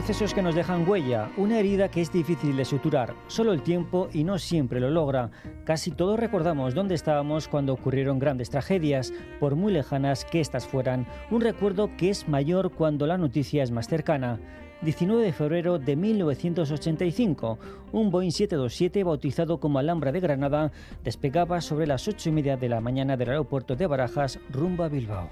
Sucesos que nos dejan huella, una herida que es difícil de suturar, solo el tiempo y no siempre lo logra. Casi todos recordamos dónde estábamos cuando ocurrieron grandes tragedias, por muy lejanas que éstas fueran, un recuerdo que es mayor cuando la noticia es más cercana. 19 de febrero de 1985, un Boeing 727 bautizado como Alhambra de Granada despegaba sobre las 8 y media de la mañana del aeropuerto de Barajas rumbo a Bilbao.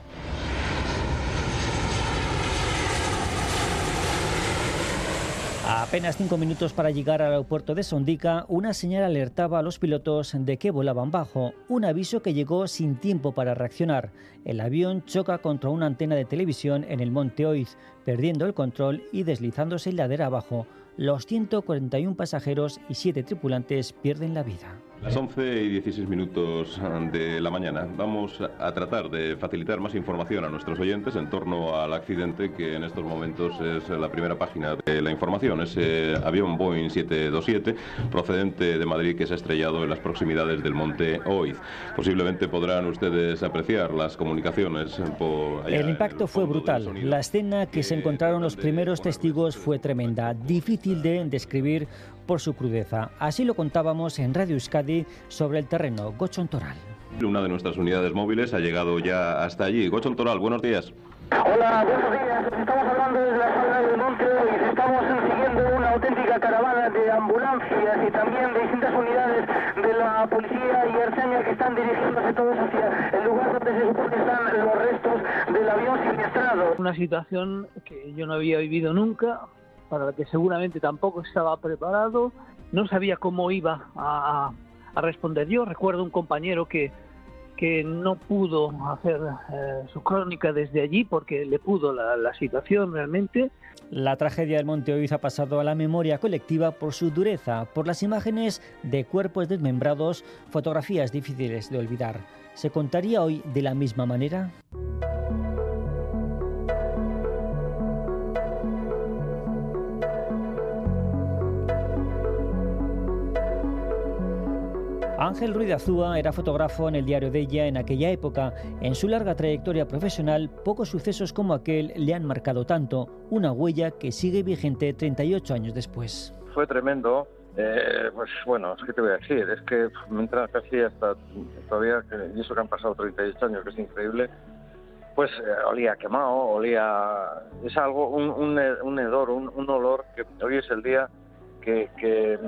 A apenas cinco minutos para llegar al aeropuerto de Sondica, una señal alertaba a los pilotos de que volaban bajo, un aviso que llegó sin tiempo para reaccionar. El avión choca contra una antena de televisión en el monte Oiz, perdiendo el control y deslizándose ladera abajo. Los 141 pasajeros y 7 tripulantes pierden la vida. Las 11 y 16 minutos de la mañana vamos a tratar de facilitar más información a nuestros oyentes en torno al accidente que en estos momentos es la primera página de la información. Ese avión Boeing 727 procedente de Madrid que se ha estrellado en las proximidades del monte Oiz. Posiblemente podrán ustedes apreciar las comunicaciones por allá El impacto fue brutal. La escena que se encontraron los primeros testigos fue tremenda, difícil de describir por su crudeza. Así lo contábamos en Radio Euskadi sobre el terreno Gochon Toral. Una de nuestras unidades móviles ha llegado ya hasta allí. Gochon Toral, buenos días. Hola, buenos días. Estamos hablando desde la zona del monte y estamos siguiendo una auténtica caravana de ambulancias y también de distintas unidades de la policía y Arseña que están dirigiéndose todos hacia el lugar donde se supone están los restos del avión siniestrado. Una situación que yo no había vivido nunca, para la que seguramente tampoco estaba preparado, no sabía cómo iba a, responder yo. Recuerdo un compañero que, que no pudo hacer eh, su crónica desde allí porque le pudo la, la, situación realmente. La tragedia del Monte Oiz ha pasado a la memoria colectiva por su dureza, por las imágenes de cuerpos desmembrados, fotografías difíciles de olvidar. ¿Se contaría hoy de la misma manera? Ángel Ruiz Azúa era fotógrafo en el diario de ella en aquella época. En su larga trayectoria profesional, pocos sucesos como aquel le han marcado tanto, una huella que sigue vigente 38 años después. Fue tremendo. Eh, pues bueno, es que te voy a decir, es que mientras casi hasta todavía, y eso que han pasado 38 años, que es increíble, pues eh, olía quemado, olía... Es algo, un, un, un hedor, un, un olor que hoy es el día que, que,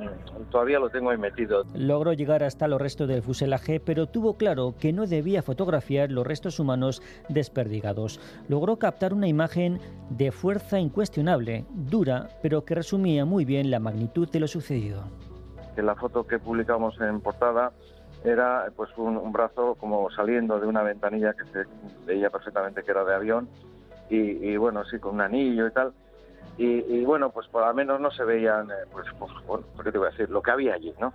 todavía lo tengo ahí metido. Logró llegar hasta los restos del fuselaje, pero tuvo claro que no debía fotografiar los restos humanos desperdigados. Logró captar una imagen de fuerza incuestionable, dura, pero que resumía muy bien la magnitud de lo sucedido. Que la foto que publicamos en portada era pues un, un, brazo como saliendo de una ventanilla que se veía perfectamente que era de avión y, y bueno, sí, con un anillo y tal y, y, bueno, pues por lo menos no se veían, eh, pues, pues, bueno, ¿qué te voy a decir? Lo que había allí, ¿no?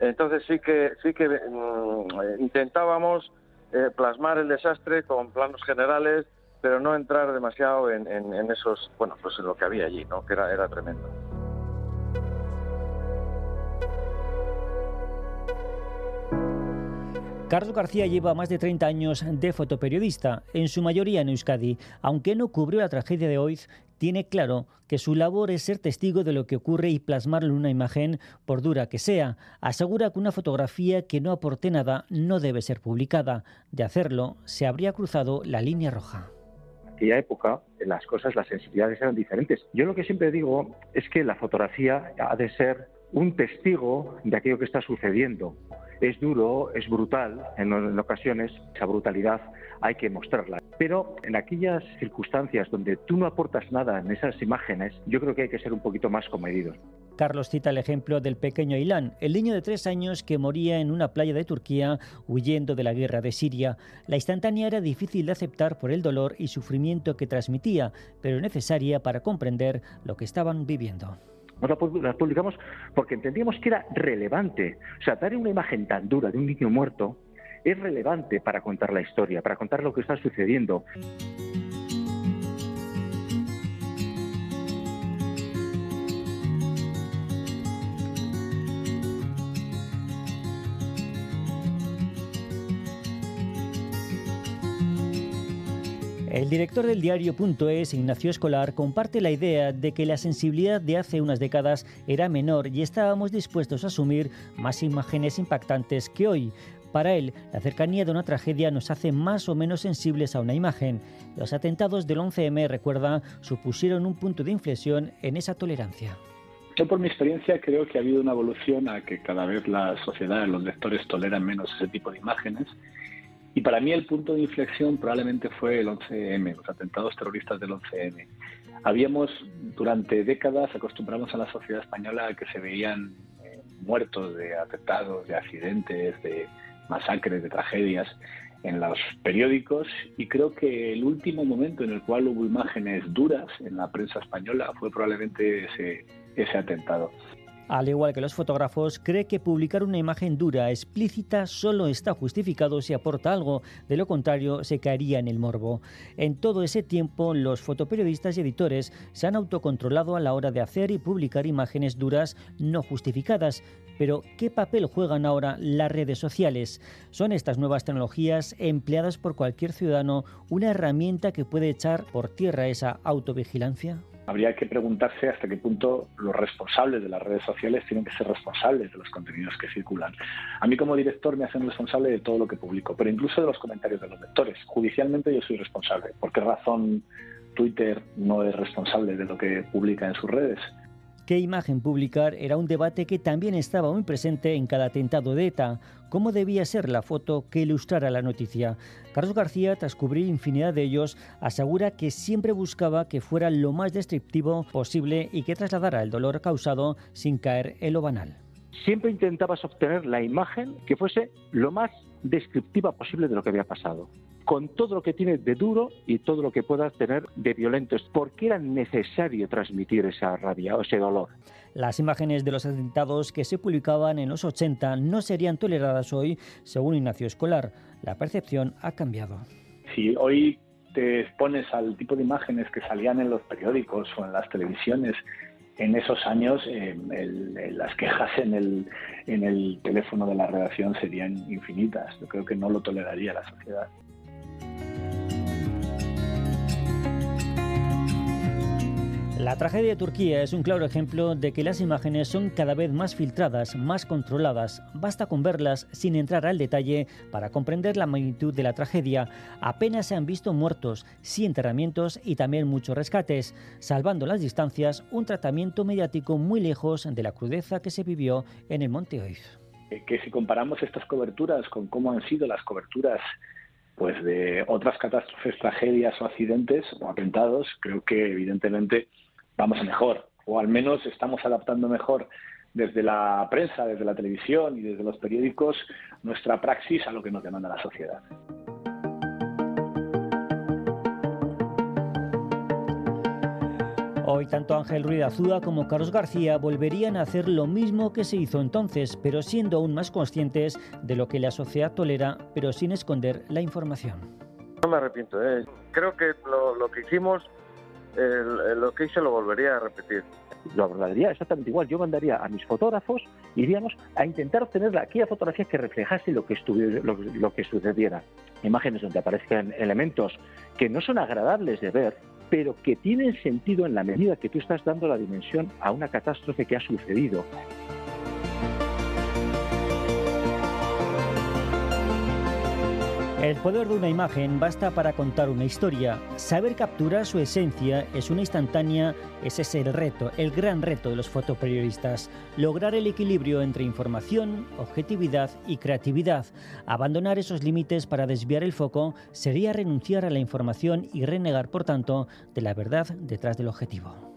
Entonces sí que, sí que mm, intentábamos eh, plasmar el desastre con planos generales, pero no entrar demasiado en, en, en, esos, bueno, pues en lo que había allí, ¿no? Que era, era tremendo. Carlos García lleva más de 30 años de fotoperiodista, en su mayoría en Euskadi. Aunque no cubrió la tragedia de hoy, tiene claro que su labor es ser testigo de lo que ocurre y plasmarlo en una imagen, por dura que sea. Asegura que una fotografía que no aporte nada no debe ser publicada. De hacerlo, se habría cruzado la línea roja aquella época las cosas, las sensibilidades eran diferentes. Yo lo que siempre digo es que la fotografía ha de ser un testigo de aquello que está sucediendo. Es duro, es brutal en, ocasiones, esa brutalidad hay que mostrarla. Pero en aquellas circunstancias donde tú no aportas nada en esas imágenes, yo creo que hay que ser un poquito más comedidos. Carlos cita el ejemplo del pequeño Ilan, el niño de tres años que moría en una playa de Turquía huyendo de la guerra de Siria. La instantánea era difícil de aceptar por el dolor y sufrimiento que transmitía, pero necesaria para comprender lo que estaban viviendo. La publicamos porque entendíamos que era relevante. O sea, dar una imagen tan dura de un niño muerto es relevante para contar la historia, para contar lo que está sucediendo. El director del diario.es, Ignacio Escolar, comparte la idea de que la sensibilidad de hace unas décadas era menor y estábamos dispuestos a asumir más imágenes impactantes que hoy. Para él, la cercanía de una tragedia nos hace más o menos sensibles a una imagen. Los atentados del 11M, recuerda, supusieron un punto de inflexión en esa tolerancia. Yo por mi experiencia creo que ha habido una evolución a que cada vez la sociedad, los lectores toleran menos ese tipo de imágenes y para mí el punto de inflexión probablemente fue el 11M, los atentados terroristas del 11M. Habíamos durante décadas acostumbramos a la sociedad española a que se veían eh, muertos de atentados, de accidentes, de masacres, de tragedias en los periódicos y creo que el último momento en el cual hubo imágenes duras en la prensa española fue probablemente ese, ese atentado. Al igual que los fotógrafos, cree que publicar una imagen dura, explícita, solo está justificado si aporta algo, de lo contrario se caería en el morbo. En todo ese tiempo, los fotoperiodistas y editores se han autocontrolado a la hora de hacer y publicar imágenes duras no justificadas. Pero, ¿qué papel juegan ahora las redes sociales? ¿Son estas nuevas tecnologías empleadas por cualquier ciudadano una herramienta que puede echar por tierra esa autovigilancia? Habría que preguntarse hasta qué punto los responsables de las redes sociales tienen que ser responsables de los contenidos que circulan. A mí como director me hacen responsable de todo lo que publico, pero incluso de los comentarios de los lectores. Judicialmente yo soy responsable. ¿Por qué razón Twitter no es responsable de lo que publica en sus redes? Qué imagen publicar era un debate que también estaba muy presente en cada atentado de ETA. ¿Cómo debía ser la foto que ilustrara la noticia? Carlos García, tras cubrir infinidad de ellos, asegura que siempre buscaba que fuera lo más descriptivo posible y que trasladara el dolor causado sin caer en lo banal. Siempre intentabas obtener la imagen que fuese lo más descriptiva posible de lo que había pasado con todo lo que tiene de duro y todo lo que pueda tener de violento. ¿Por qué era necesario transmitir esa rabia o ese dolor? Las imágenes de los atentados que se publicaban en los 80 no serían toleradas hoy, según Ignacio Escolar. La percepción ha cambiado. Si hoy te expones al tipo de imágenes que salían en los periódicos o en las televisiones en esos años eh, las quejas en el, en el teléfono de la redacción serían infinitas. Yo creo que no lo toleraría la sociedad. La tragedia de Turquía es un claro ejemplo de que las imágenes son cada vez más filtradas, más controladas. Basta con verlas sin entrar al detalle para comprender la magnitud de la tragedia. Apenas se han visto muertos, sí enterramientos y también muchos rescates, salvando las distancias, un tratamiento mediático muy lejos de la crudeza que se vivió en el Monte Oiz. Eh, que si comparamos estas coberturas con cómo han sido las coberturas pues de otras catástrofes, tragedias o accidentes o atentados, creo que evidentemente vamos mejor, o al menos estamos adaptando mejor desde la prensa, desde la televisión y desde los periódicos nuestra praxis a lo que nos demanda la sociedad. Hoy tanto Ángel Ruiz Azúa como Carlos García volverían a hacer lo mismo que se hizo entonces, pero siendo aún más conscientes de lo que la sociedad tolera, pero sin esconder la información. No me arrepiento, ¿eh? creo que lo, lo que hicimos lo que hice lo volvería a repetir. Lo abordaría exactamente igual. Yo mandaría a mis fotógrafos, iríamos a intentar obtener aquella fotografía que reflejase lo que, lo, lo que sucediera. Imágenes donde aparezcan elementos que no son agradables de ver, pero que tienen sentido en la medida que tú estás dando la dimensión a una catástrofe que ha sucedido. El poder de una imagen basta para contar una historia. Saber capturar su esencia es una instantánea, ese es el reto, el gran reto de los fotoperiodistas. Lograr el equilibrio entre información, objetividad y creatividad. Abandonar esos límites para desviar el foco sería renunciar a la información y renegar, por tanto, de la verdad detrás del objetivo.